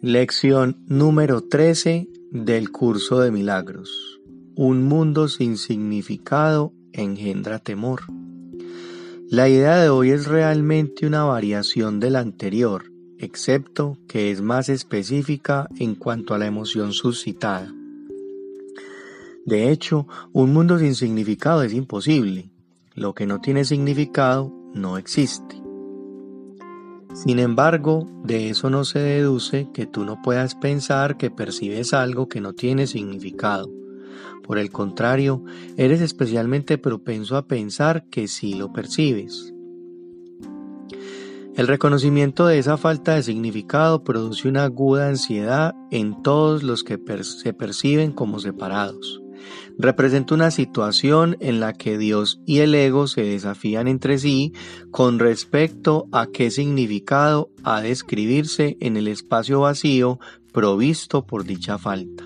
Lección número 13 del curso de milagros. Un mundo sin significado engendra temor. La idea de hoy es realmente una variación de la anterior, excepto que es más específica en cuanto a la emoción suscitada. De hecho, un mundo sin significado es imposible. Lo que no tiene significado no existe. Sin embargo, de eso no se deduce que tú no puedas pensar que percibes algo que no tiene significado. Por el contrario, eres especialmente propenso a pensar que sí lo percibes. El reconocimiento de esa falta de significado produce una aguda ansiedad en todos los que se perciben como separados representa una situación en la que Dios y el ego se desafían entre sí con respecto a qué significado ha de escribirse en el espacio vacío provisto por dicha falta.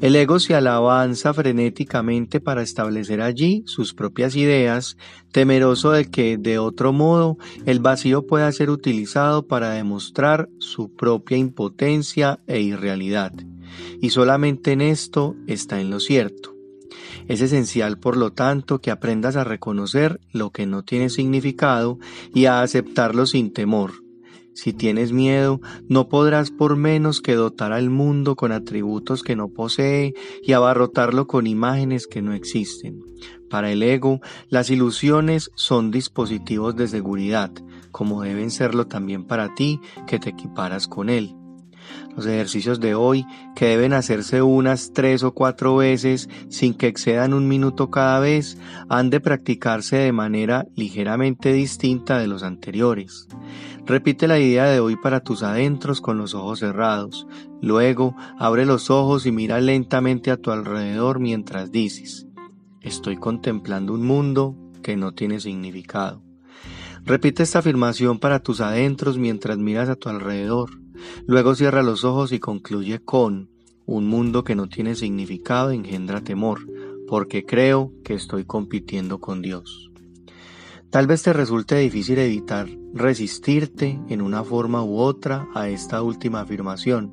El ego se alabanza frenéticamente para establecer allí sus propias ideas, temeroso de que, de otro modo, el vacío pueda ser utilizado para demostrar su propia impotencia e irrealidad y solamente en esto está en lo cierto. Es esencial, por lo tanto, que aprendas a reconocer lo que no tiene significado y a aceptarlo sin temor. Si tienes miedo, no podrás por menos que dotar al mundo con atributos que no posee y abarrotarlo con imágenes que no existen. Para el ego, las ilusiones son dispositivos de seguridad, como deben serlo también para ti que te equiparas con él. Los ejercicios de hoy, que deben hacerse unas tres o cuatro veces sin que excedan un minuto cada vez, han de practicarse de manera ligeramente distinta de los anteriores. Repite la idea de hoy para tus adentros con los ojos cerrados. Luego, abre los ojos y mira lentamente a tu alrededor mientras dices, estoy contemplando un mundo que no tiene significado. Repite esta afirmación para tus adentros mientras miras a tu alrededor. Luego cierra los ojos y concluye con un mundo que no tiene significado engendra temor, porque creo que estoy compitiendo con Dios. Tal vez te resulte difícil evitar resistirte en una forma u otra a esta última afirmación.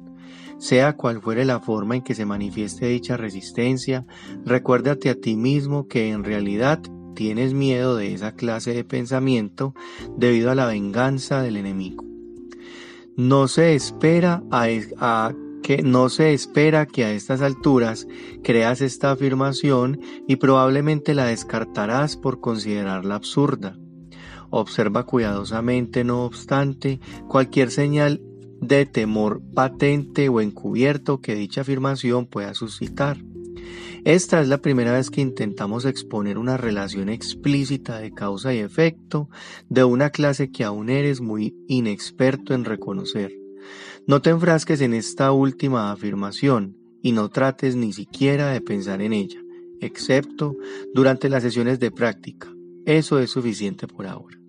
Sea cual fuere la forma en que se manifieste dicha resistencia, recuérdate a ti mismo que en realidad tienes miedo de esa clase de pensamiento debido a la venganza del enemigo. No se espera a, que no se espera que a estas alturas creas esta afirmación y probablemente la descartarás por considerarla absurda. Observa cuidadosamente, no obstante, cualquier señal de temor patente o encubierto que dicha afirmación pueda suscitar. Esta es la primera vez que intentamos exponer una relación explícita de causa y efecto de una clase que aún eres muy inexperto en reconocer. No te enfrasques en esta última afirmación y no trates ni siquiera de pensar en ella, excepto durante las sesiones de práctica. Eso es suficiente por ahora.